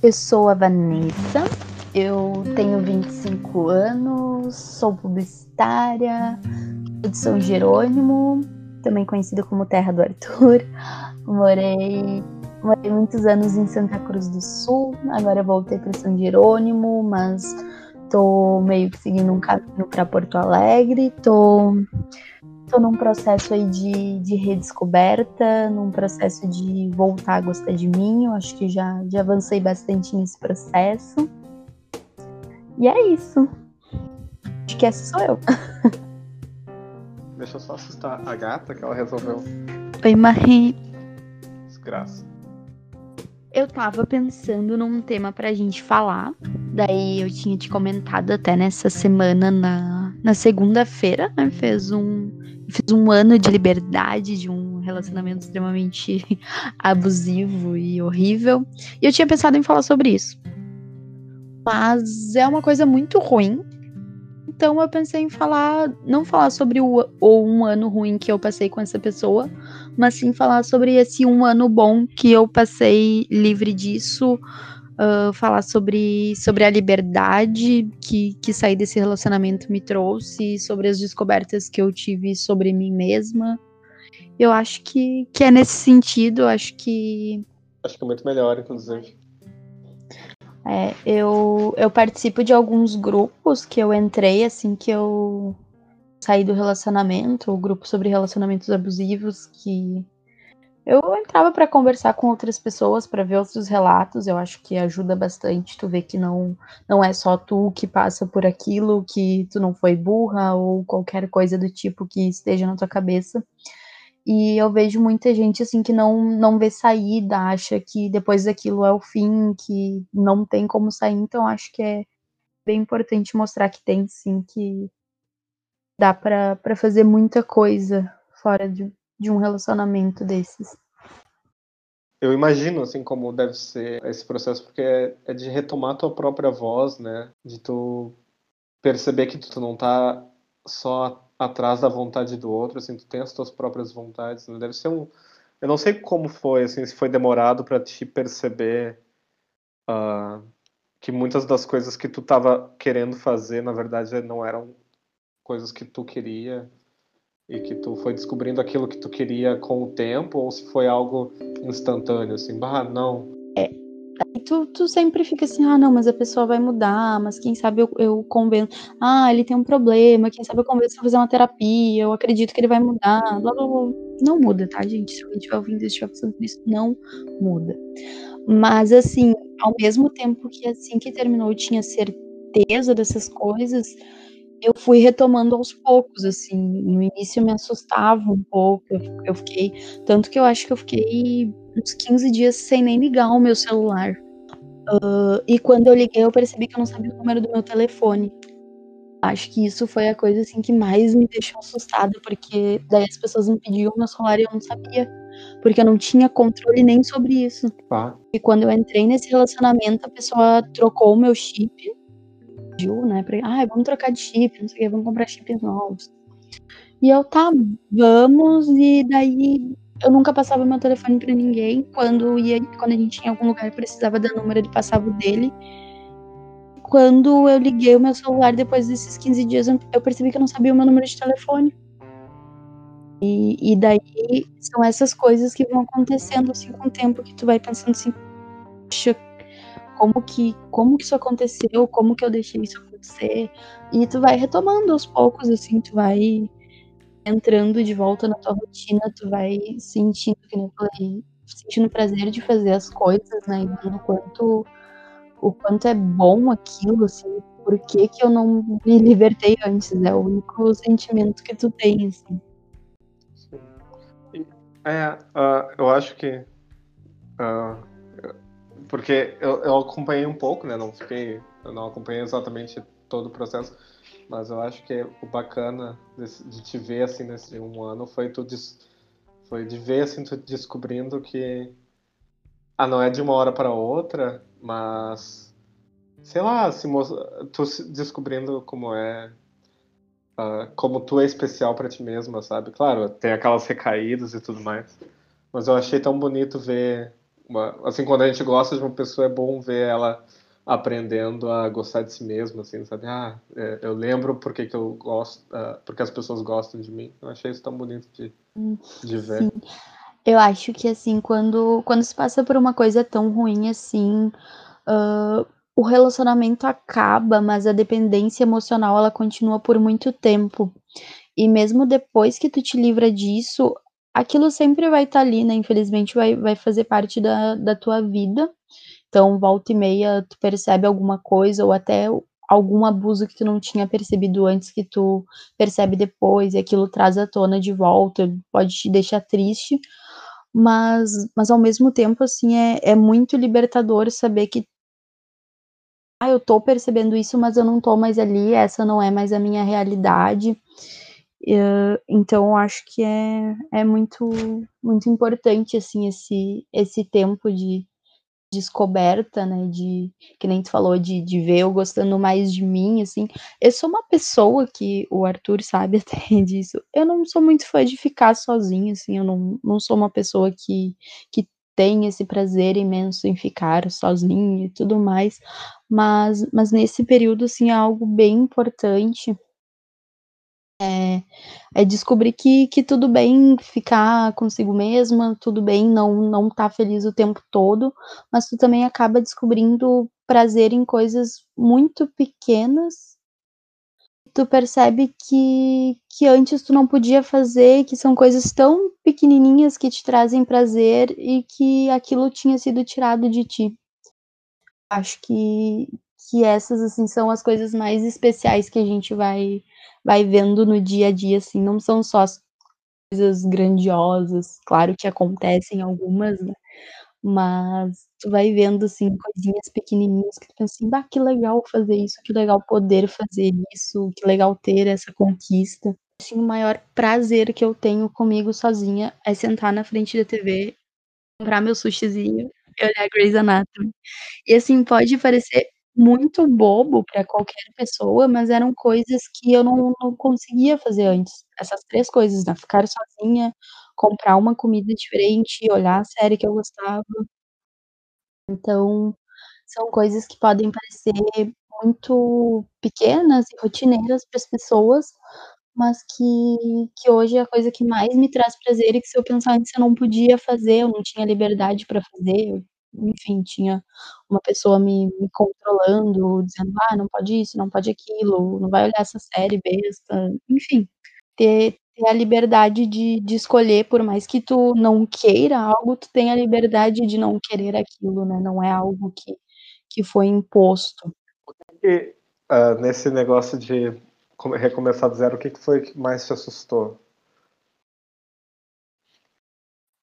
Eu sou a Vanessa, eu tenho 25 anos, sou publicitária, sou de São Jerônimo, também conhecida como Terra do Arthur. Morei, morei muitos anos em Santa Cruz do Sul, agora voltei para São Jerônimo, mas tô meio que seguindo um caminho para Porto Alegre, tô tô num processo aí de, de redescoberta, num processo de voltar a gostar de mim. Eu acho que já, já avancei bastante nesse processo. E é isso. Acho que essa sou eu. Deixa eu só assustar a gata que ela resolveu. Oi, Marie. Desgraça. Eu tava pensando num tema pra gente falar. Daí eu tinha te comentado até nessa semana, na, na segunda-feira, né? Fez um, fiz um ano de liberdade de um relacionamento extremamente abusivo e horrível. E eu tinha pensado em falar sobre isso. Mas é uma coisa muito ruim. Então eu pensei em falar, não falar sobre o, o um ano ruim que eu passei com essa pessoa, mas sim falar sobre esse um ano bom que eu passei livre disso, uh, falar sobre, sobre a liberdade que, que sair desse relacionamento me trouxe, sobre as descobertas que eu tive sobre mim mesma. Eu acho que, que é nesse sentido, acho que. Acho que é muito melhor, inclusive. É, eu, eu participo de alguns grupos que eu entrei assim que eu saí do relacionamento, o grupo sobre relacionamentos abusivos, que eu entrava para conversar com outras pessoas, para ver outros relatos. Eu acho que ajuda bastante tu ver que não não é só tu que passa por aquilo, que tu não foi burra ou qualquer coisa do tipo que esteja na tua cabeça. E eu vejo muita gente assim que não não vê saída, acha que depois daquilo é o fim, que não tem como sair. Então acho que é bem importante mostrar que tem sim que dá para fazer muita coisa fora de, de um relacionamento desses. Eu imagino, assim, como deve ser esse processo, porque é, é de retomar tua própria voz, né? De tu perceber que tu não tá só atrás da vontade do outro, assim, tu tem as tuas próprias vontades, né? Deve ser um... Eu não sei como foi, assim, se foi demorado para te perceber uh, que muitas das coisas que tu tava querendo fazer, na verdade, não eram coisas que tu queria e que tu foi descobrindo aquilo que tu queria com o tempo ou se foi algo instantâneo, assim, bah, não. É, tu, tu sempre fica assim, ah, não, mas a pessoa vai mudar, mas quem sabe eu, eu convenço, ah, ele tem um problema, quem sabe eu convenço a fazer uma terapia, eu acredito que ele vai mudar, blá, blá, blá. Não muda, tá, gente? Se alguém estiver ouvindo isso, estiver pensando nisso, não muda. Mas, assim, ao mesmo tempo que assim que terminou eu tinha certeza dessas coisas, eu fui retomando aos poucos, assim. No início me assustava um pouco, eu, eu fiquei. Tanto que eu acho que eu fiquei uns 15 dias sem nem ligar o meu celular. Uh, e quando eu liguei, eu percebi que eu não sabia o número do meu telefone. Acho que isso foi a coisa assim que mais me deixou assustada, porque daí as pessoas me pediam meu celular e eu não sabia, porque eu não tinha controle nem sobre isso. Ah. E quando eu entrei nesse relacionamento, a pessoa trocou o meu chip pediu, né? Pra, ah, vamos trocar de chip, não sei o que, vamos comprar chips novos. E eu, tá, vamos, e daí eu nunca passava meu telefone para ninguém. Quando ia, quando a gente tinha algum lugar e precisava dar número, ele passava o dele. Quando eu liguei o meu celular depois desses 15 dias, eu percebi que eu não sabia o meu número de telefone. E, e daí são essas coisas que vão acontecendo assim com o tempo que tu vai pensando assim, como que, como que isso aconteceu, como que eu deixei isso acontecer. E tu vai retomando aos poucos, assim, tu vai entrando de volta na tua rotina, tu vai sentindo, que nem falei, sentindo prazer de fazer as coisas, né? E o quanto, o quanto é bom aquilo, assim, por que, que eu não me libertei antes, é o único sentimento que tu tem, assim. É, uh, eu acho que uh, porque eu, eu acompanhei um pouco, né? Não fiquei, eu não acompanhei exatamente todo o processo, mas eu acho que o bacana de, te ver assim nesse um ano foi tu des, foi de ver assim tu descobrindo que ah não é de uma hora para outra, mas sei lá, se tu descobrindo como é uh, como tu é especial para ti mesma, sabe? Claro, tem aquelas recaídas e tudo mais, mas eu achei tão bonito ver uma, assim, quando a gente gosta de uma pessoa, é bom ver ela aprendendo a gostar de si mesma, assim, sabe? Ah, é, eu lembro porque que eu gosto, uh, porque as pessoas gostam de mim. Eu achei isso tão bonito de, de ver. Sim. Eu acho que, assim, quando, quando se passa por uma coisa tão ruim assim, uh, o relacionamento acaba, mas a dependência emocional, ela continua por muito tempo. E mesmo depois que tu te livra disso, aquilo sempre vai estar tá ali, né? Infelizmente vai, vai fazer parte da, da tua vida. Então, volta e meia, tu percebe alguma coisa, ou até algum abuso que tu não tinha percebido antes, que tu percebe depois, e aquilo traz à tona de volta, pode te deixar triste, mas, mas ao mesmo tempo, assim, é, é muito libertador saber que ah, eu tô percebendo isso, mas eu não tô mais ali, essa não é mais a minha realidade. Uh, então, acho que é, é muito, muito importante, assim, esse, esse tempo de, descoberta, né, de que nem tu falou de, de ver eu gostando mais de mim, assim. Eu sou uma pessoa que o Arthur sabe até disso. Eu não sou muito fã de ficar sozinha, assim. Eu não, não sou uma pessoa que, que tem esse prazer imenso em ficar sozinha e tudo mais. Mas, mas nesse período, assim, é algo bem importante é, é descobrir que, que tudo bem ficar consigo mesma, tudo bem não não estar tá feliz o tempo todo, mas tu também acaba descobrindo prazer em coisas muito pequenas. Tu percebe que, que antes tu não podia fazer, que são coisas tão pequenininhas que te trazem prazer e que aquilo tinha sido tirado de ti. Acho que, que essas assim são as coisas mais especiais que a gente vai vai vendo no dia a dia, assim, não são só as coisas grandiosas, claro que acontecem algumas, né, mas tu vai vendo, assim, coisinhas pequenininhas que tu pensa assim: "Bah, que legal fazer isso, que legal poder fazer isso, que legal ter essa conquista". Assim, o maior prazer que eu tenho comigo sozinha é sentar na frente da TV, comprar meu sushizinho e olhar Grey's Anatomy. E, assim, pode parecer muito bobo para qualquer pessoa, mas eram coisas que eu não não conseguia fazer antes. Essas 3 coisas, né, ficar sozinha, comprar uma comida diferente, olhar a série que eu gostava. Então, são coisas que podem parecer muito pequenas e rotineiras para as pessoas, mas que que hoje é a coisa que mais me traz prazer e que se eu pensar antes eu não podia fazer, eu não tinha liberdade para fazer, enfim, tinha uma pessoa me me controlando, dizendo: "Ah, não pode isso, não pode aquilo, não vai olhar essa série besta", enfim, ter ter a liberdade de de escolher, por mais que tu não queira algo, tu tem a liberdade de não querer aquilo, né, não é algo que que foi imposto. E, hã, nesse negócio de come recomeçar do zero, o que que foi que mais te assustou?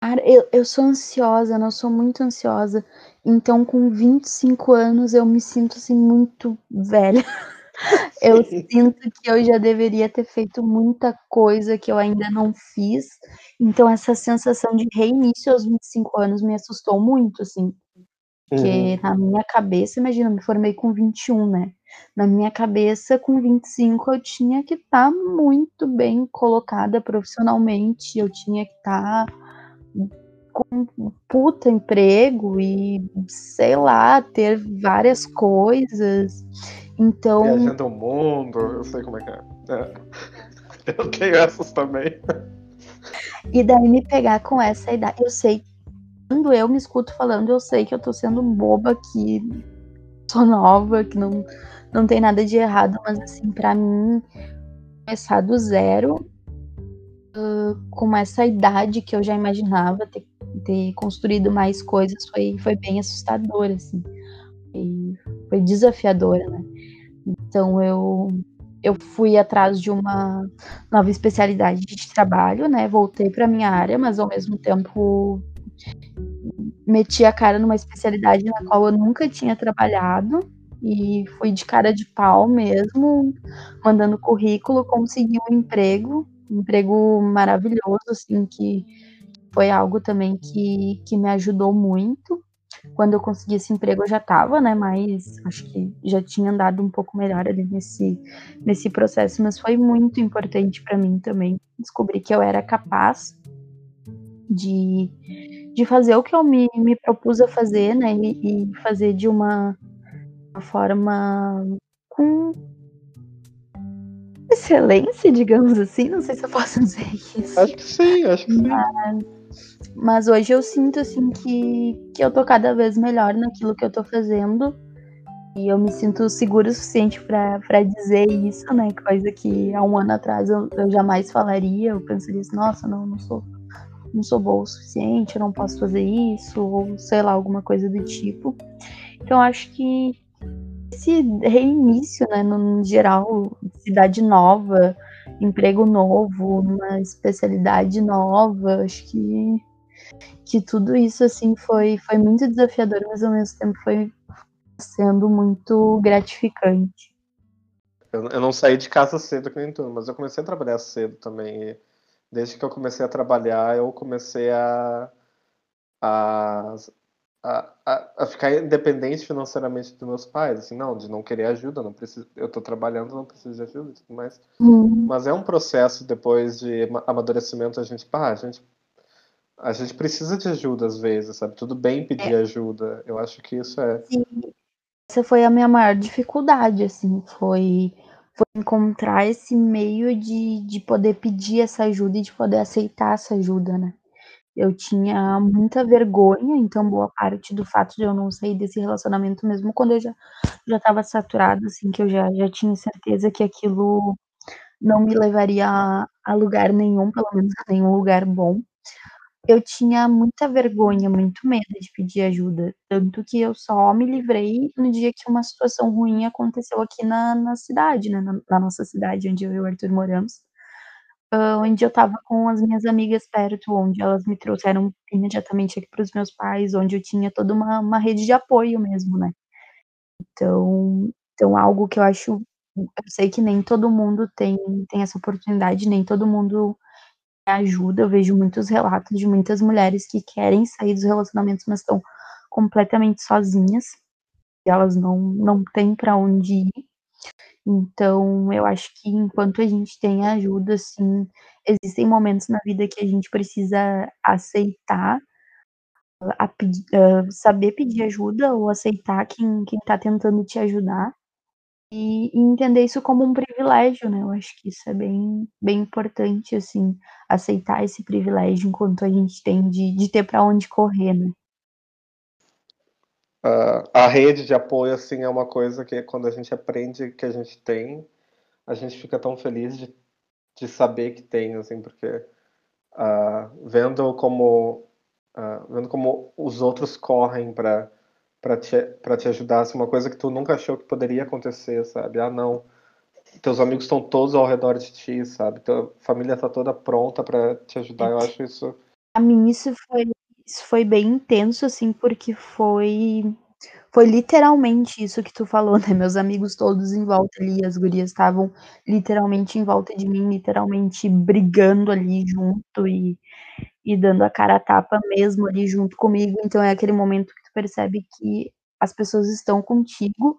Cara, eu eu sou ansiosa, né, eu sou muito ansiosa, então com 25 anos eu me sinto, assim, muito velha. Eu sinto que eu já deveria ter feito muita coisa que eu ainda não fiz, então essa sensação de reinício aos 25 anos me assustou muito, assim, porque Uhum. na minha cabeça imagina, eu me formei com 21, né, na minha cabeça com 25 eu tinha que estar muito bem colocada profissionalmente, eu tinha que estar com um puta emprego e, sei lá, ter várias coisas, então Viajando o mundo, eu sei como é que é. É. Eu tenho essas também. E daí me pegar com essa idade eu sei quando eu me escuto falando, eu sei que eu tô sendo boba, que sou nova, que não não tem nada de errado, mas, assim, pra mim, começar do zero, hã, com essa idade que eu já imaginava ter ter construído mais coisas foi foi bem assustador, assim, e foi desafiadora, né. Então eu eu fui atrás de uma nova especialidade de trabalho, né, voltei pra minha área, mas ao mesmo tempo meti a cara numa especialidade na qual eu nunca tinha trabalhado, e fui de cara de pau mesmo, mandando currículo, consegui um emprego, um emprego maravilhoso, assim, que foi algo também que que me ajudou muito. Quando eu consegui esse emprego eu já estava, né, mais acho que já tinha andado um pouco melhor ali nesse nesse processo, mas foi muito importante pra mim também, descobrir que eu era capaz de de fazer o que eu me, me propus a fazer, né? E, e fazer de uma, uma forma com excelência, digamos assim. Não sei se eu posso dizer isso. Acho que sim, acho que sim. Mas, mas hoje eu sinto assim que, que eu tô cada vez melhor naquilo que eu tô fazendo. E eu me sinto segura o suficiente para dizer isso, né? Coisa que há um ano atrás eu, eu jamais falaria. Eu pensaria assim, nossa, não, não sou, não sou boa o suficiente, eu não posso fazer isso, ou sei lá, alguma coisa do tipo. Então acho que esse reinício, né, no geral, cidade nova, emprego novo, uma especialidade nova, acho que que tudo isso assim foi foi muito desafiador, mas ao mesmo tempo foi sendo muito gratificante. Eu, eu não saí de casa cedo que nem tu, mas eu comecei a trabalhar cedo também. Desde que eu comecei a trabalhar, eu comecei a, a, a, a, ficar independente financeiramente dos meus pais. Assim, não, de não querer ajuda, não preciso, eu estou trabalhando, não preciso de ajuda e tudo mais. Hum. Mas é um processo depois de amadurecimento, a gente, pá, a gente a gente precisa de ajuda às vezes, sabe? Tudo bem pedir é. ajuda. Eu acho que isso é. Sim, essa foi a minha maior dificuldade, assim, foi, foi encontrar esse meio de, de poder pedir essa ajuda e de poder aceitar essa ajuda, né? Eu tinha muita vergonha, então boa parte do fato de eu não sair desse relacionamento, mesmo quando eu já já estava saturada, assim, que eu já, já tinha certeza que aquilo não me levaria a, a lugar nenhum, pelo menos a nenhum lugar bom. Eu tinha muita vergonha, muito medo de pedir ajuda, tanto que eu só me livrei no dia que uma situação ruim aconteceu aqui na na cidade, né, na na nossa cidade onde eu e o Arthur moramos, onde eu estava com as minhas amigas perto, onde elas me trouxeram imediatamente aqui para os meus pais, onde eu tinha toda uma uma rede de apoio mesmo, né. Então então algo que eu acho eu sei que nem todo mundo tem tem essa oportunidade, nem todo mundo ajuda. Eu vejo muitos relatos de muitas mulheres que querem sair dos relacionamentos, mas estão completamente sozinhas. Elas não, não têm para onde ir. Então, eu acho que enquanto a gente tem ajuda, assim, existem momentos na vida que a gente precisa aceitar, a, saber pedir ajuda ou aceitar quem, quem tá tentando te ajudar. E, e entender isso como um privilégio, né, eu acho que isso é bem bem importante, assim, aceitar esse privilégio enquanto a gente tem de de ter para onde correr, né. A rede de apoio, assim, é uma coisa que quando a gente aprende que a gente tem, a gente fica tão feliz de de saber que tem, assim, porque, uh, vendo como, uh, vendo como os outros correm para para te, pra te ajudar, assim, uma coisa que tu nunca achou que poderia acontecer, sabe? Ah, não, teus amigos estão todos ao redor de ti, sabe? Tua família está toda pronta para te ajudar. Eu acho isso. A mim isso foi isso foi bem intenso assim, porque foi foi literalmente isso que tu falou, né? Meus amigos todos em volta ali, as gurias estavam literalmente em volta de mim, literalmente brigando ali junto e e dando a cara a tapa mesmo ali junto comigo. Então é aquele momento que tu percebe que as pessoas estão contigo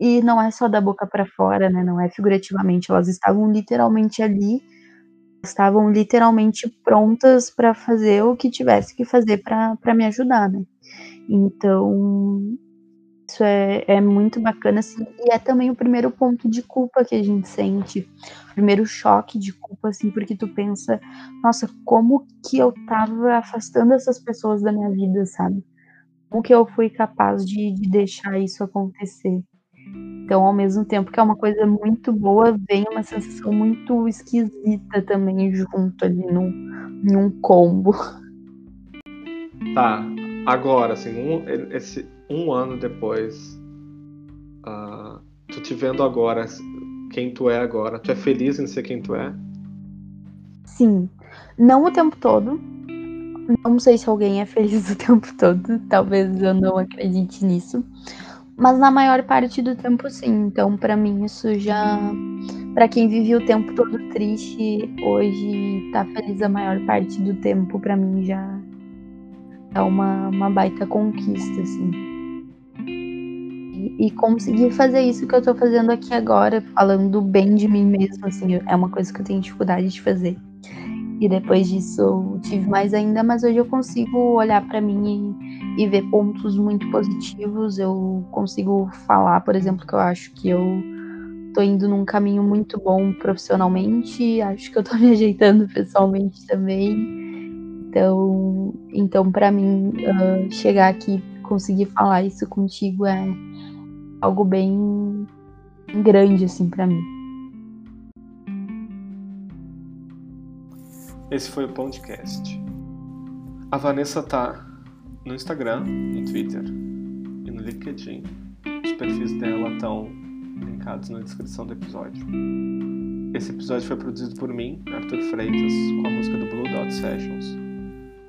e não é só da boca para fora, né? Não é figurativamente, elas estavam literalmente ali, estavam literalmente prontas para fazer o que tivesse que fazer para me ajudar, né? Então, isso é, é muito bacana, assim, e é também o primeiro ponto de culpa que a gente sente, o primeiro choque de culpa, assim, porque tu pensa, nossa, como que eu tava afastando essas pessoas da minha vida, sabe? Como que eu fui capaz de, de deixar isso acontecer? Então, ao mesmo tempo que é uma coisa muito boa, vem uma sensação muito esquisita também junto ali num, num combo. Tá, agora, assim, um, esse, um ano depois, uh, tu te vendo agora, quem tu é agora, tu é feliz em ser quem tu é? Sim. Não o tempo todo. Não sei se alguém é feliz o tempo todo. Talvez eu não acredite nisso. Mas na maior parte do tempo, sim. Então, para mim, isso já. Para quem vive o tempo todo triste, hoje tá feliz a maior parte do tempo, para mim já é uma, uma baita conquista, assim e conseguir fazer isso que eu tô fazendo aqui agora, falando bem de mim mesmo, assim, é uma coisa que eu tenho dificuldade de fazer. E depois disso tive mais ainda, mas hoje eu consigo olhar para mim e, e, ver pontos muito positivos. Eu consigo falar, por exemplo, que eu acho que eu tô indo num caminho muito bom profissionalmente, acho que eu tô me ajeitando pessoalmente também. Então, então para mim, uh, chegar aqui conseguir falar isso contigo é algo bem grande assim para mim. Esse foi o podcast. A Vanessa tá no Instagram, no Twitter e no LinkedIn. Os perfis dela estão linkados na descrição do episódio. Esse episódio foi produzido por mim, Arthur Freitas, com a música do Blue Dot Sessions.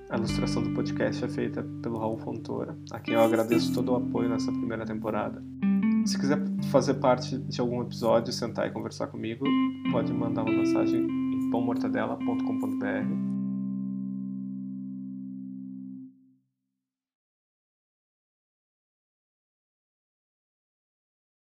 A ilustração do podcast é feita pelo Raul Fontoura, a quem eu agradeço todo o apoio nessa primeira temporada. Se quiser fazer parte de algum episódio, sentar e conversar comigo, pode mandar uma mensagem pãomortadela.com.br